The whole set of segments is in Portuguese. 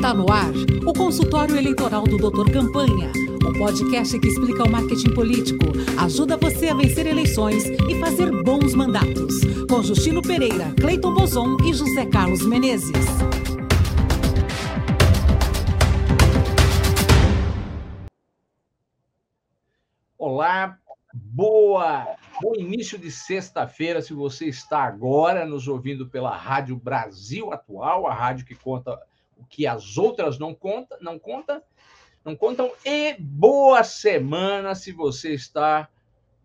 Está no ar o consultório eleitoral do Doutor Campanha, o podcast que explica o marketing político, ajuda você a vencer eleições e fazer bons mandatos. Com Justino Pereira, Cleiton Bozon e José Carlos Menezes. Olá, boa, bom início de sexta-feira. Se você está agora nos ouvindo pela Rádio Brasil Atual, a rádio que conta o que as outras não contam, não conta, não contam. E boa semana se você está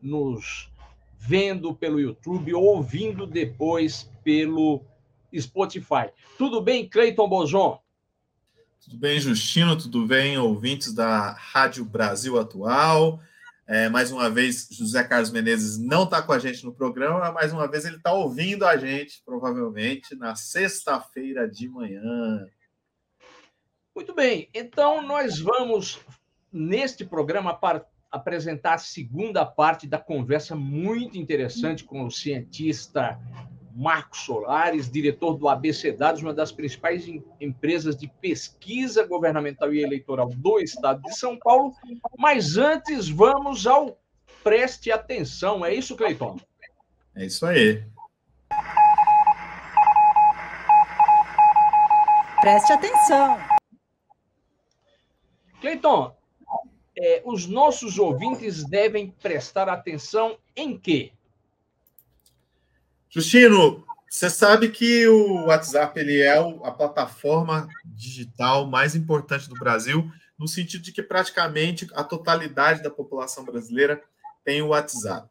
nos vendo pelo YouTube ou ouvindo depois pelo Spotify. Tudo bem, Cleiton Bozon? Tudo bem, Justino? Tudo bem, ouvintes da Rádio Brasil Atual? É, mais uma vez, José Carlos Menezes não está com a gente no programa, mais uma vez ele está ouvindo a gente, provavelmente, na sexta-feira de manhã. Muito bem, então nós vamos, neste programa, apresentar a segunda parte da conversa muito interessante com o cientista Marcos Solares, diretor do ABC Dados, uma das principais empresas de pesquisa governamental e eleitoral do estado de São Paulo. Mas antes, vamos ao preste atenção. É isso, Cleiton? É isso aí. Preste atenção. Cleiton, é, os nossos ouvintes devem prestar atenção em quê? Justino, você sabe que o WhatsApp ele é a plataforma digital mais importante do Brasil, no sentido de que praticamente a totalidade da população brasileira tem o WhatsApp.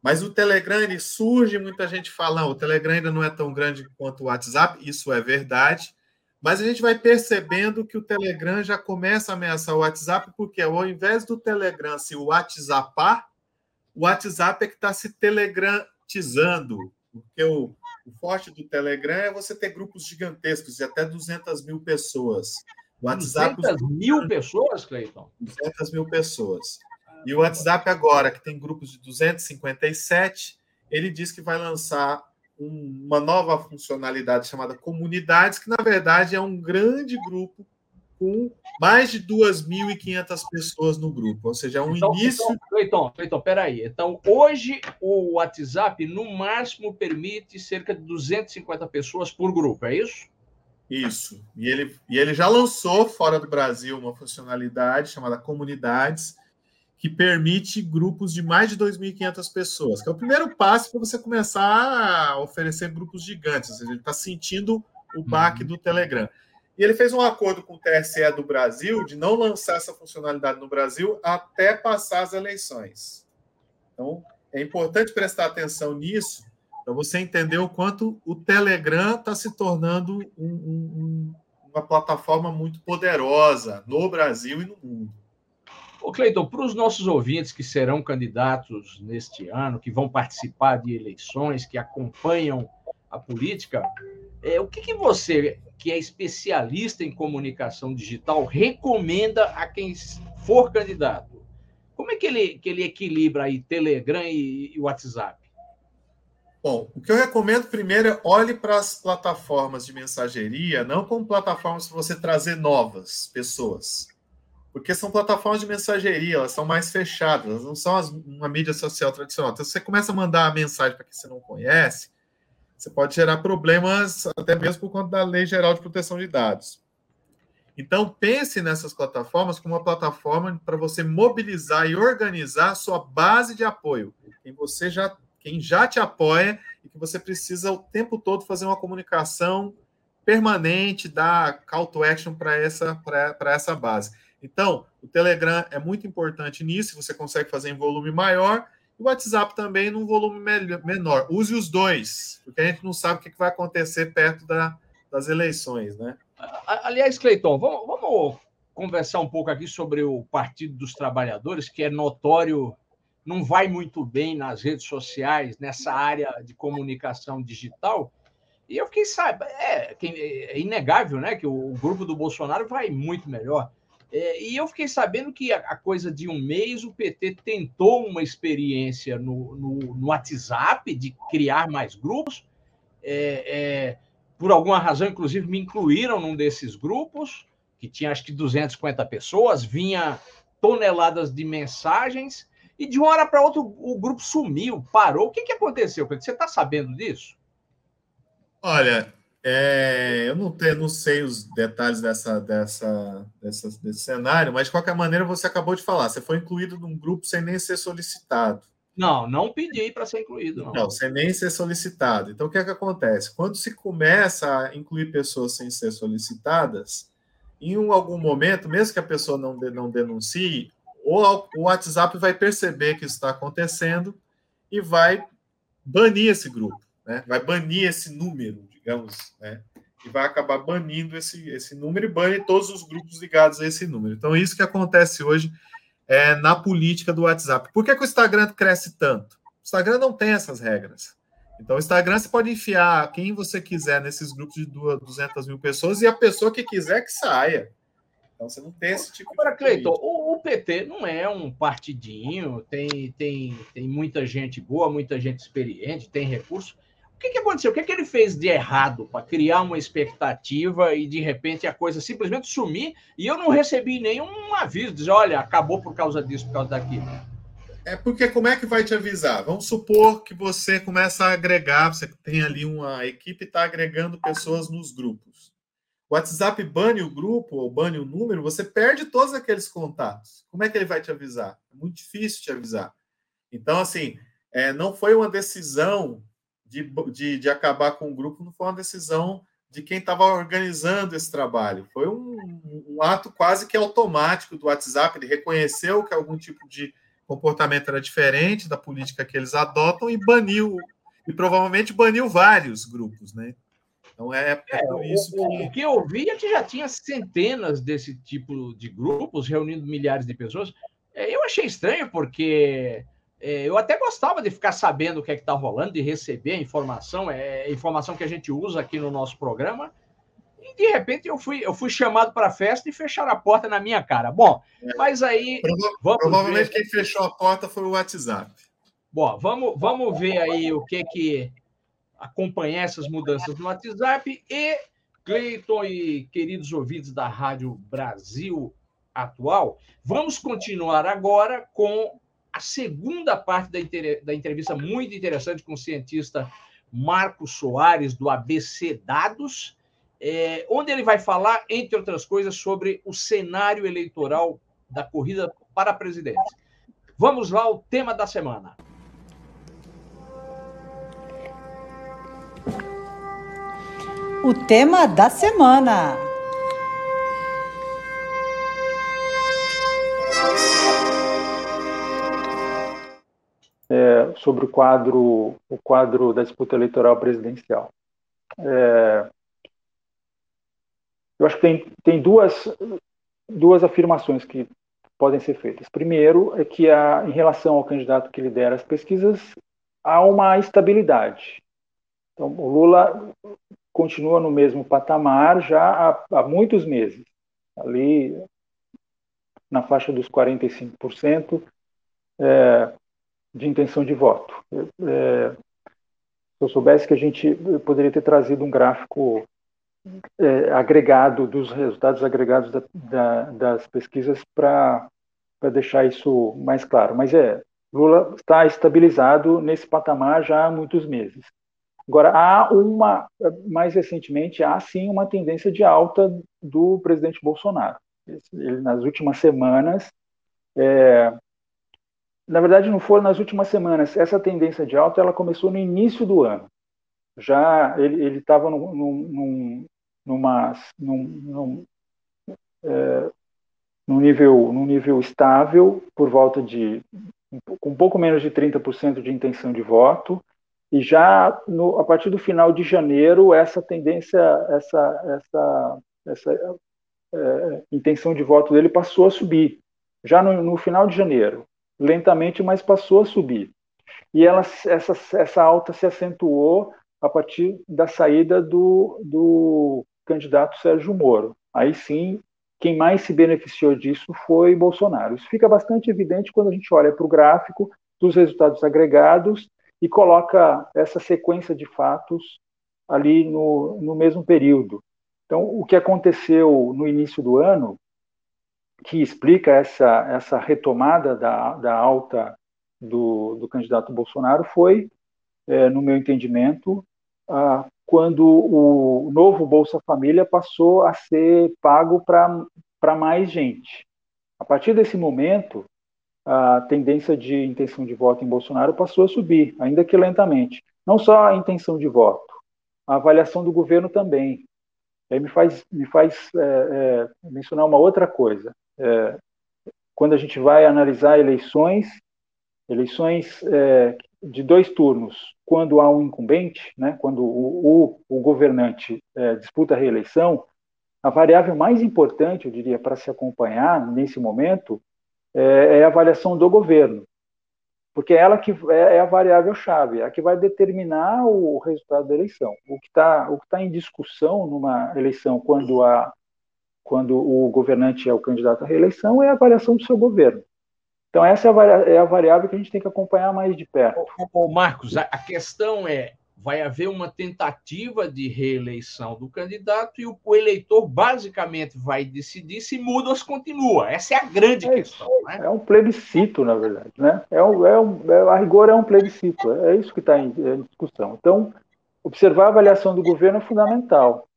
Mas o Telegram ele surge, muita gente fala, o Telegram ainda não é tão grande quanto o WhatsApp, isso é verdade, mas a gente vai percebendo que o Telegram já começa a ameaçar o WhatsApp, porque ao invés do Telegram se WhatsAppar, o WhatsApp é que está se telegramizando, porque o, o, forte do Telegram é você ter grupos gigantescos de até 200 mil pessoas. O WhatsApp, 200 mil pessoas, Cleiton? 200 mil pessoas. E o WhatsApp agora, que tem grupos de 257, ele diz que vai lançar uma nova funcionalidade chamada Comunidades, que na verdade é um grande grupo com mais de 2.500 pessoas no grupo, ou seja, é um então, início. Então, Cleiton, Cleiton, peraí. Então, hoje o WhatsApp no máximo permite cerca de 250 pessoas por grupo, é isso? Isso. E ele, e ele já lançou fora do Brasil uma funcionalidade chamada Comunidades, que permite grupos de mais de 2.500 pessoas, que é o primeiro passo para você começar a oferecer grupos gigantes. Ou seja, ele está sentindo o baque uhum. do Telegram. E ele fez um acordo com o TSE do Brasil de não lançar essa funcionalidade no Brasil até passar as eleições. Então, é importante prestar atenção nisso para você entender o quanto o Telegram está se tornando um, um, uma plataforma muito poderosa no Brasil e no mundo. Ô, Cleiton, para os nossos ouvintes que serão candidatos neste ano, que vão participar de eleições, que acompanham a política, é, o que, que você, que é especialista em comunicação digital, recomenda a quem for candidato? Como é que ele, que ele equilibra aí Telegram e, e WhatsApp? Bom, o que eu recomendo primeiro é olhe para as plataformas de mensageria, não como plataformas para você trazer novas pessoas porque são plataformas de mensageria, elas são mais fechadas, elas não são as, uma mídia social tradicional. Então, se você começa a mandar a mensagem para quem você não conhece, você pode gerar problemas até mesmo por conta da Lei Geral de Proteção de Dados. Então, pense nessas plataformas como uma plataforma para você mobilizar e organizar a sua base de apoio, quem você já, quem já te apoia e que você precisa o tempo todo fazer uma comunicação permanente, dar call to action para essa, essa base. Então, o Telegram é muito importante nisso, você consegue fazer em volume maior, e o WhatsApp também num volume menor. Use os dois, porque a gente não sabe o que vai acontecer perto da, das eleições, né? Aliás, Cleiton, vamos, vamos conversar um pouco aqui sobre o Partido dos Trabalhadores, que é notório, não vai muito bem nas redes sociais, nessa área de comunicação digital. E eu fiquei sabendo, é, é inegável, né, que o grupo do Bolsonaro vai muito melhor. É, e eu fiquei sabendo que a, a, coisa de um mês o PT tentou uma experiência no, no, no WhatsApp de criar mais grupos. É, é, por alguma razão, inclusive, me incluíram num desses grupos, que tinha acho que 250 pessoas, vinha toneladas de mensagens, e de uma hora para outra o grupo sumiu, parou. O que, que aconteceu? Você está sabendo disso? Olha, é, eu não, não sei os detalhes dessa, dessa, dessa, desse cenário, mas de qualquer maneira você acabou de falar, você foi incluído num grupo sem nem ser solicitado. Não, não pedi para ser incluído. Não. não, sem nem ser solicitado. Então, o que é que acontece? Quando se começa a incluir pessoas sem ser solicitadas, em um, algum momento, mesmo que a pessoa não, de, não denuncie, o, o WhatsApp vai perceber que isso está acontecendo e vai banir esse grupo, né? vai banir esse número, digamos, né? e vai acabar banindo esse, esse número e bane todos os grupos ligados a esse número. Então, isso que acontece hoje é, na política do WhatsApp. Por que, que o Instagram cresce tanto? O Instagram não tem essas regras. Então, o Instagram você pode enfiar quem você quiser nesses grupos de 200 mil pessoas e a pessoa que quiser que saia. Então, você não tem esse tipo Agora, de. Agora, Cleiton, o, o, PT não é um partidinho, tem, tem, tem muita gente boa, muita gente experiente, tem recurso. O que, que aconteceu? O que, que ele fez de errado para criar uma expectativa e de repente a coisa simplesmente sumir e eu não recebi nenhum aviso, dizer, olha, acabou por causa disso, por causa daquilo. É porque como é que vai te avisar? Vamos supor que você começa a agregar, você tem ali uma equipe está agregando pessoas nos grupos. O WhatsApp bane o grupo ou bane o número, você perde todos aqueles contatos. Como é que ele vai te avisar? É muito difícil te avisar. Então, assim, é, não foi uma decisão de, de, de acabar com o grupo não foi uma decisão de quem estava organizando esse trabalho. Foi um, um, ato quase que automático do WhatsApp. Ele reconheceu que algum tipo de comportamento era diferente da política que eles adotam e baniu, e provavelmente baniu vários grupos, né? Então é, é, é por isso o, que. O que eu vi é que já tinha centenas desse tipo de grupos reunindo milhares de pessoas. É, eu achei estranho, porque é, eu até gostava de ficar sabendo o que é que está rolando, de receber a informação, é informação que a gente usa aqui no nosso programa. E de repente eu fui, eu fui chamado para a festa e fecharam a porta na minha cara. Bom, é. mas aí. Prova provavelmente ver... quem fechou a porta foi o WhatsApp. Bom, vamos, vamos ver aí o que que acompanha essas mudanças no WhatsApp e Cleiton e queridos ouvintes da Rádio Brasil Atual, vamos continuar agora com a segunda parte da, da entrevista, muito interessante, com o cientista Marcos Soares, do ABC Dados, é, onde ele vai falar, entre outras coisas, sobre o cenário eleitoral da corrida para a presidência. Vamos lá, o tema da semana. O tema da semana. Sobre o quadro, o quadro da disputa eleitoral presidencial. É, eu acho que tem, tem duas, duas afirmações que podem ser feitas. Primeiro é que há, em relação ao candidato que lidera as pesquisas, há uma estabilidade. Então, o Lula continua no mesmo patamar já há, há muitos meses, ali na faixa dos 45%. É, de intenção de voto. É, se eu soubesse que a gente poderia ter trazido um gráfico é, agregado dos resultados agregados da, da, das pesquisas para deixar isso mais claro. Mas é, Lula está estabilizado nesse patamar já há muitos meses. Agora, há uma, mais recentemente, há sim uma tendência de alta do presidente Bolsonaro. Ele, nas últimas semanas, é, na verdade, não foram nas últimas semanas. Essa tendência de alta ela começou no início do ano. Já ele estava num, num, num, num, é, num, nível, num nível estável, por volta de um pouco menos de 30% de intenção de voto, e já no, a partir do final de janeiro, essa tendência, essa, essa, essa é, intenção de voto dele passou a subir. Já no, no final de janeiro, lentamente, mas passou a subir. E ela, essa, essa alta se acentuou a partir da saída do, do candidato Sérgio Moro. Aí sim, quem mais se beneficiou disso foi Bolsonaro. Isso fica bastante evidente quando a gente olha para o gráfico dos resultados agregados e coloca essa sequência de fatos ali no, no mesmo período. Então, o que aconteceu no início do ano, que explica essa, essa retomada da, da alta do, do candidato Bolsonaro, foi, é, no meu entendimento, quando o novo Bolsa Família passou a ser pago para mais gente. A partir desse momento, a tendência de intenção de voto em Bolsonaro passou a subir, ainda que lentamente. Não só a intenção de voto, a avaliação do governo também. Aí me faz, me faz é, é, mencionar uma outra coisa. É, quando a gente vai analisar eleições, eleições é, de dois turnos, quando há um incumbente, né, quando o, o, o governante é, disputa a reeleição, a variável mais importante, eu diria, para se acompanhar nesse momento é, é a avaliação do governo, porque é ela que é, é a variável chave, a que vai determinar o resultado da eleição. O que está tá em discussão numa eleição quando a quando o governante é o candidato à reeleição é a avaliação do seu governo. Então, essa é a, variável que a gente tem que acompanhar mais de perto. Ô, Marcos, a, questão é: vai haver uma tentativa de reeleição do candidato e o, eleitor basicamente vai decidir se muda ou se continua. Essa é a grande é, questão. Né? É um plebiscito, na verdade. Né? É um, é um, é, a rigor é um plebiscito. É isso que está em, em discussão. Então, observar a avaliação do governo é fundamental.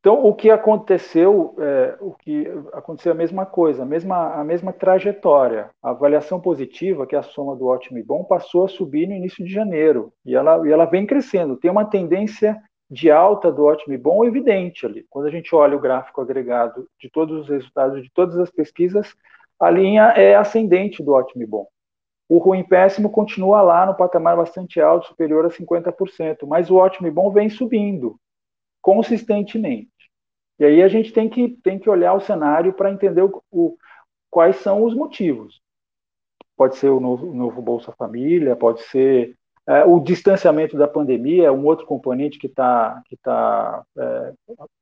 Então, o que aconteceu, é, o que aconteceu a mesma coisa, a mesma, a mesma trajetória. A avaliação positiva, que é a soma do ótimo e bom, passou a subir no início de janeiro e ela, e ela vem crescendo. Tem uma tendência de alta do ótimo e bom evidente ali. Quando a gente olha o gráfico agregado de todos os resultados de todas as pesquisas, a linha é ascendente do ótimo e bom. O ruim péssimo continua lá no patamar bastante alto, superior a 50%, mas o ótimo e bom vem subindo consistentemente. E aí a gente tem que, tem que olhar o cenário para entender o, o, quais são os motivos. Pode ser o novo, o novo Bolsa Família, pode ser é, o distanciamento da pandemia, um outro componente que está que tá, é,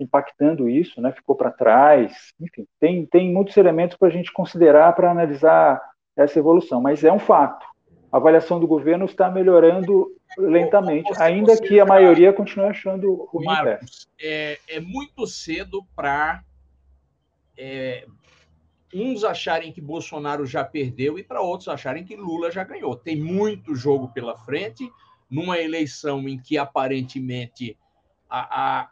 impactando isso, né? ficou para trás. Enfim, tem, tem muitos elementos para a gente considerar para analisar essa evolução, mas é um fato. A avaliação do governo está melhorando lentamente, ainda que a maioria continue achando ruim. Marcos, é, é muito cedo para é, uns acharem que Bolsonaro já perdeu e para outros acharem que Lula já ganhou. Tem muito jogo pela frente, numa eleição em que aparentemente a, a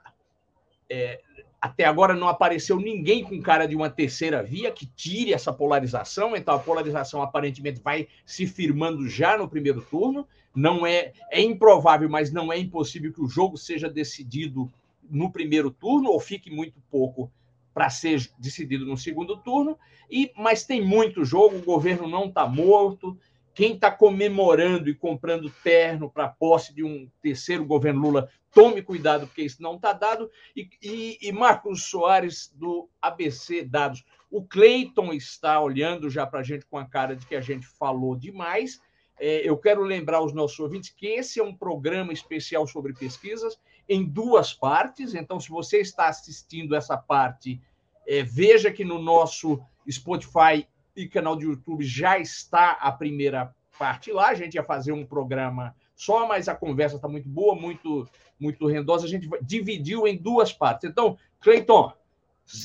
é, até agora não apareceu ninguém com cara de uma terceira via que tire essa polarização, então a polarização aparentemente vai se firmando já no primeiro turno. Não é é improvável, mas não é impossível que o jogo seja decidido no primeiro turno ou fique muito pouco para ser decidido no segundo turno. E mas tem muito jogo, o governo não está morto. Quem está comemorando e comprando terno para posse de um terceiro governo Lula Tome cuidado, porque isso não está dado. E, e, e, Marcos Soares, do ABC Dados. O Cleiton está olhando já para a gente com a cara de que a gente falou demais. É, eu quero lembrar aos nossos ouvintes que esse é um programa especial sobre pesquisas em duas partes. Então, se você está assistindo essa parte, é, veja que no nosso Spotify e canal de YouTube já está a primeira parte lá. A gente ia fazer um programa só, mas a conversa está muito boa, muito, muito rendosa. A gente dividiu em duas partes. Então, Cleiton,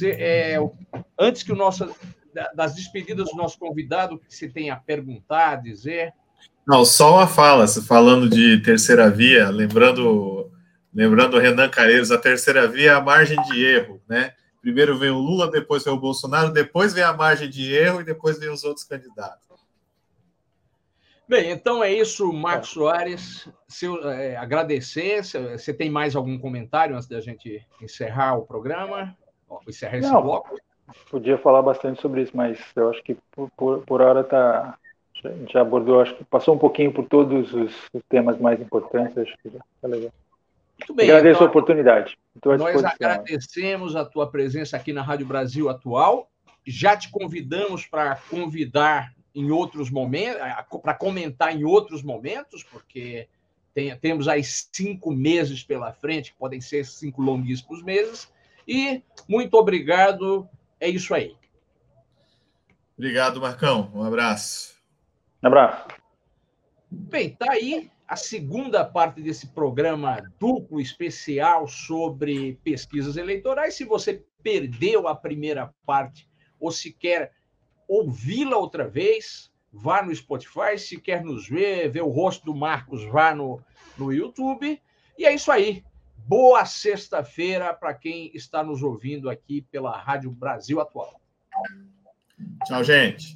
é, antes que o nosso das despedidas do nosso convidado, que você tenha a perguntar, a dizer. Não, só uma fala, falando de terceira via, lembrando lembrando o Renan Careiros, a terceira via é a margem de erro, né? Primeiro vem o Lula, depois vem o Bolsonaro, depois vem a margem de erro e depois vem os outros candidatos. Bem, então é isso, Marcos Soares. Seu, é, agradecer. Você tem mais algum comentário antes da gente encerrar o programa? Encerrar esse Não, bloco? Podia falar bastante sobre isso, mas eu acho que por, por, por hora tá, já, já, abordou, acho que passou um pouquinho por todos os, os temas mais importantes, acho que já está legal. Muito bem. Agradeço então, a oportunidade. Nós agradecemos a tua presença aqui na Rádio Brasil Atual. Já te convidamos para convidar em outros momentos, para comentar em outros momentos, porque tem, temos aí cinco meses pela frente, que podem ser cinco longuíssimos meses. E muito obrigado. É isso aí. Obrigado, Marcão. Um abraço. Um abraço. Bem, tá aí a segunda parte desse programa duplo especial sobre pesquisas eleitorais. Se você perdeu a primeira parte ou se quer ouvi-la outra vez, vá no Spotify. Se quer nos ver, ver o rosto do Marcos, vá no, no YouTube. E é isso aí. Boa sexta-feira para quem está nos ouvindo aqui pela Rádio Brasil Atual. Tchau, gente.